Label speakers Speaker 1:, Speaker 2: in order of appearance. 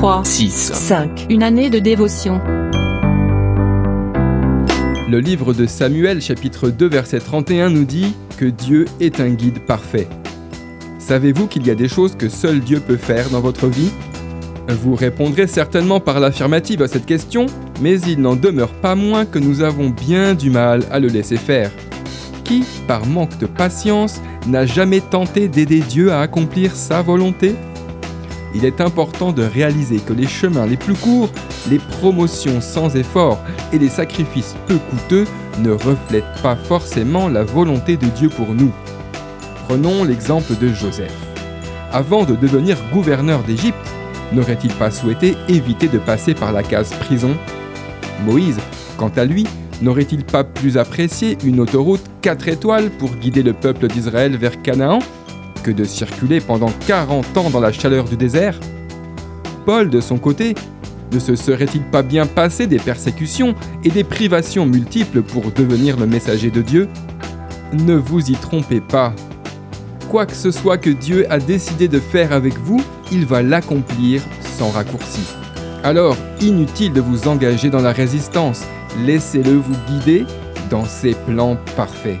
Speaker 1: 3,
Speaker 2: 6.
Speaker 3: 5.
Speaker 1: une année de dévotion.
Speaker 4: Le livre de Samuel chapitre 2 verset 31 nous dit que Dieu est un guide parfait. Savez-vous qu'il y a des choses que seul Dieu peut faire dans votre vie? Vous répondrez certainement par l'affirmative à cette question, mais il n'en demeure pas moins que nous avons bien du mal à le laisser faire. Qui, par manque de patience, n'a jamais tenté d'aider Dieu à accomplir sa volonté? Il est important de réaliser que les chemins les plus courts, les promotions sans effort et les sacrifices peu coûteux ne reflètent pas forcément la volonté de Dieu pour nous. Prenons l'exemple de Joseph. Avant de devenir gouverneur d'Égypte, n'aurait-il pas souhaité éviter de passer par la case prison? Moïse, quant à lui, n'aurait-il pas plus apprécié une autoroute 4 étoiles pour guider le peuple d'Israël vers Canaan? Que de circuler pendant 40 ans dans la chaleur du désert Paul, de son côté, ne se serait-il pas bien passé des persécutions et des privations multiples pour devenir le messager de Dieu? Ne vous y trompez pas. Quoi que ce soit que Dieu a décidé de faire avec vous, il va l'accomplir sans raccourci. Alors, inutile de vous engager dans la résistance, laissez-le vous guider dans ses plans parfaits.